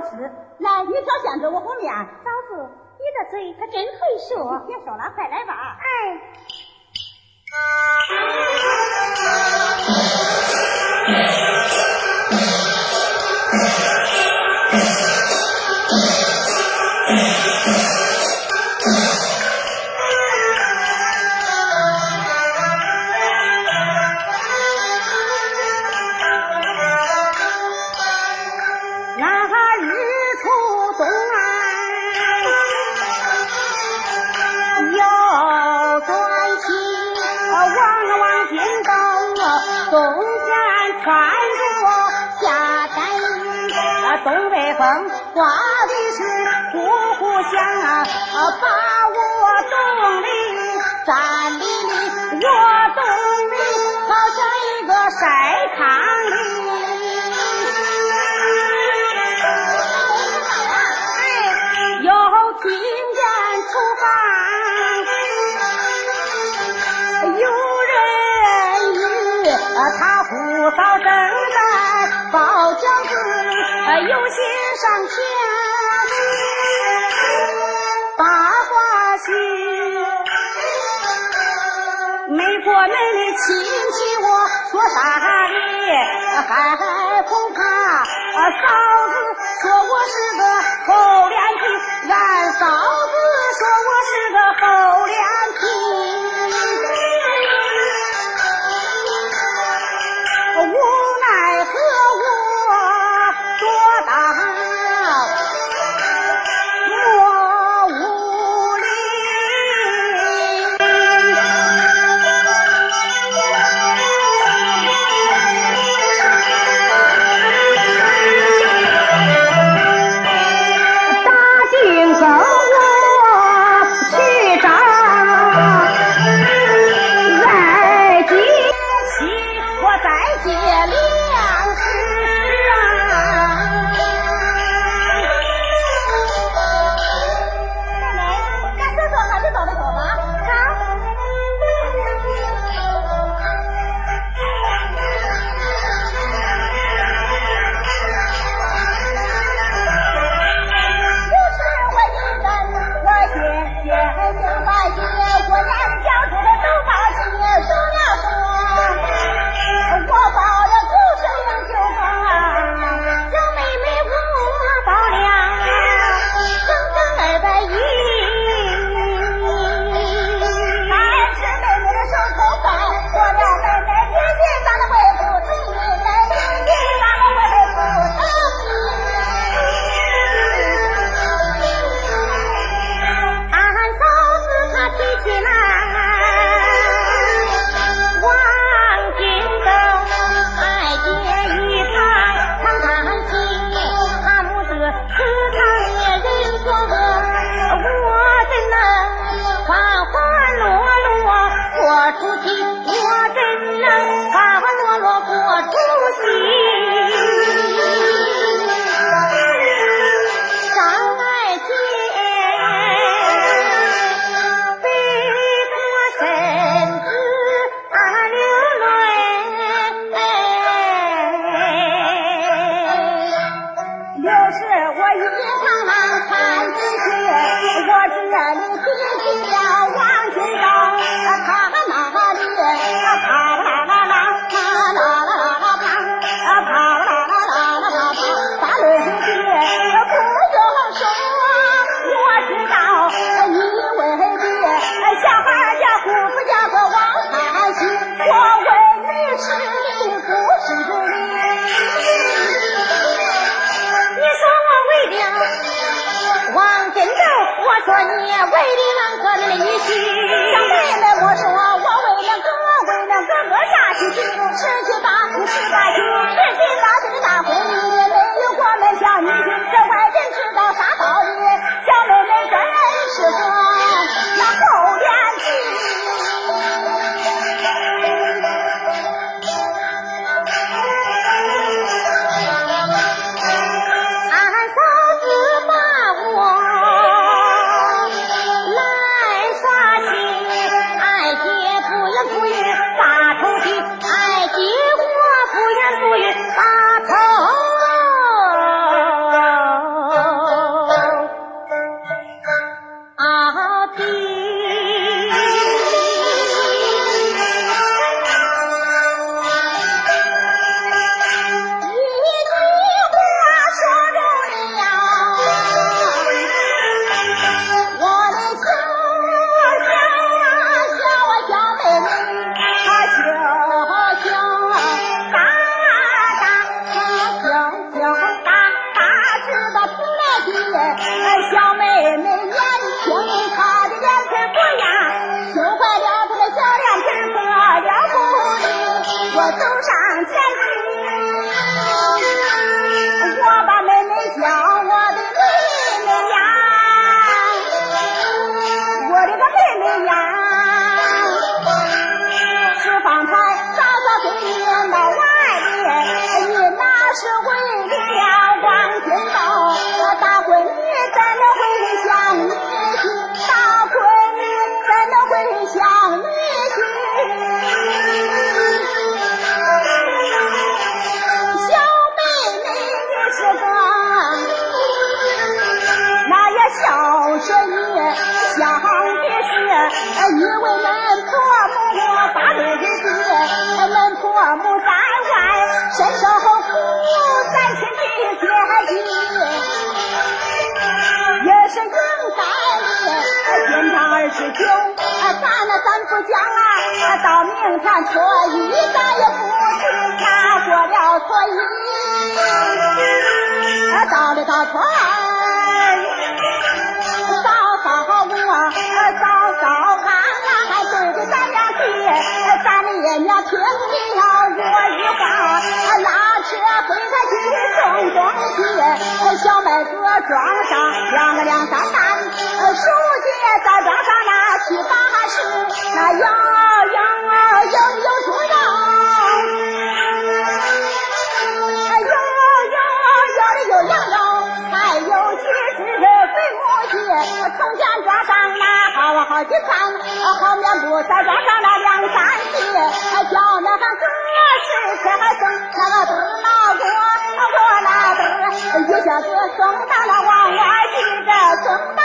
事。来，你挑馅子，我和面。嫂子，你的嘴可真会说。别说了，快来吧。哎。他日出东来有官妻他望了望金斗冬天穿着下单衣啊东北风刮的是呼呼响啊把我冻的战栗栗我冻的好像一个晒糠哩有些。上前八卦戏，没过门的亲戚，我说啥的，还恐怕嫂子说我是个厚脸皮，俺嫂子说我是个厚脸皮，为了俺哥的利息，小妹妹我说我为了哥，为了哥哥啥心情，吃去吧，吃吧去。says 恁婆母在外身受苦，在亲的姐弟也是应该的。今天二十九，咱那咱不讲啊，到明天初一咱也不知哪过了初一，到了到初咱爷娘听了我一话，拉车回他去送东西。小麦子装上两个两三担，书姐再装上那七八十，那摇摇摇有出让，摇摇摇的有羊肉，还有几只肥母鸡，从前。好好几餐，好面不再装上了两三斤，叫那个哥是可还送那个儿老哥过那儿，一下子送到了往外去，这送。